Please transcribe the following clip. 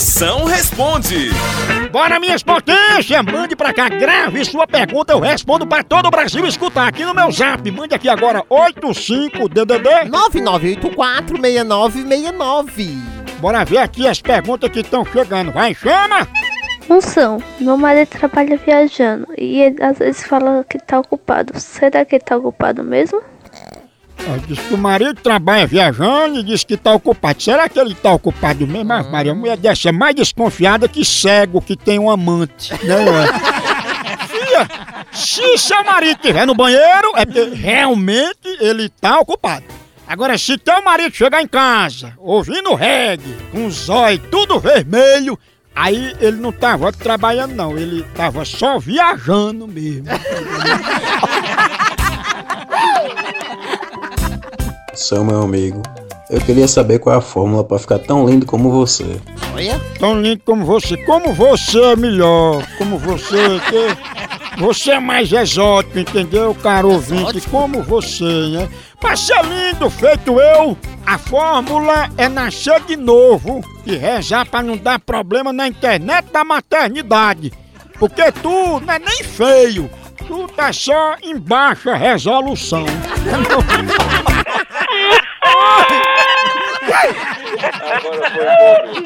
Moção responde. Bora, minhas potências! Mande pra cá, grave sua pergunta, eu respondo pra todo o Brasil escutar aqui no meu zap. Mande aqui agora 85DDD. 99846969. Bora ver aqui as perguntas que estão chegando. Vai, chama! Moção, meu marido trabalha viajando e ele às vezes fala que tá ocupado. Será que ele tá ocupado mesmo? Ó, Diz que o marido trabalha viajando e diz que tá ocupado. Será que ele tá ocupado mesmo? Mas, Maria, a mulher dessa é mais desconfiada que cego que tem um amante. Né? Fia, se seu marido estiver no banheiro, é porque realmente ele tá ocupado. Agora, se teu marido chegar em casa, ouvindo reggae, com os olhos tudo vermelho, aí ele não tava trabalhando não, ele tava só viajando mesmo. Seu meu amigo, eu queria saber qual é a fórmula para ficar tão lindo como você. Olha, tão lindo como você. Como você é melhor. Como você. Que você é mais exótico, entendeu, caro ouvinte? Exótico? Como você, né? Pra ser lindo feito eu, a fórmula é nascer de novo e rezar pra não dar problema na internet da maternidade. Porque tu não é nem feio. Tu tá só em baixa resolução. Agora foi bom.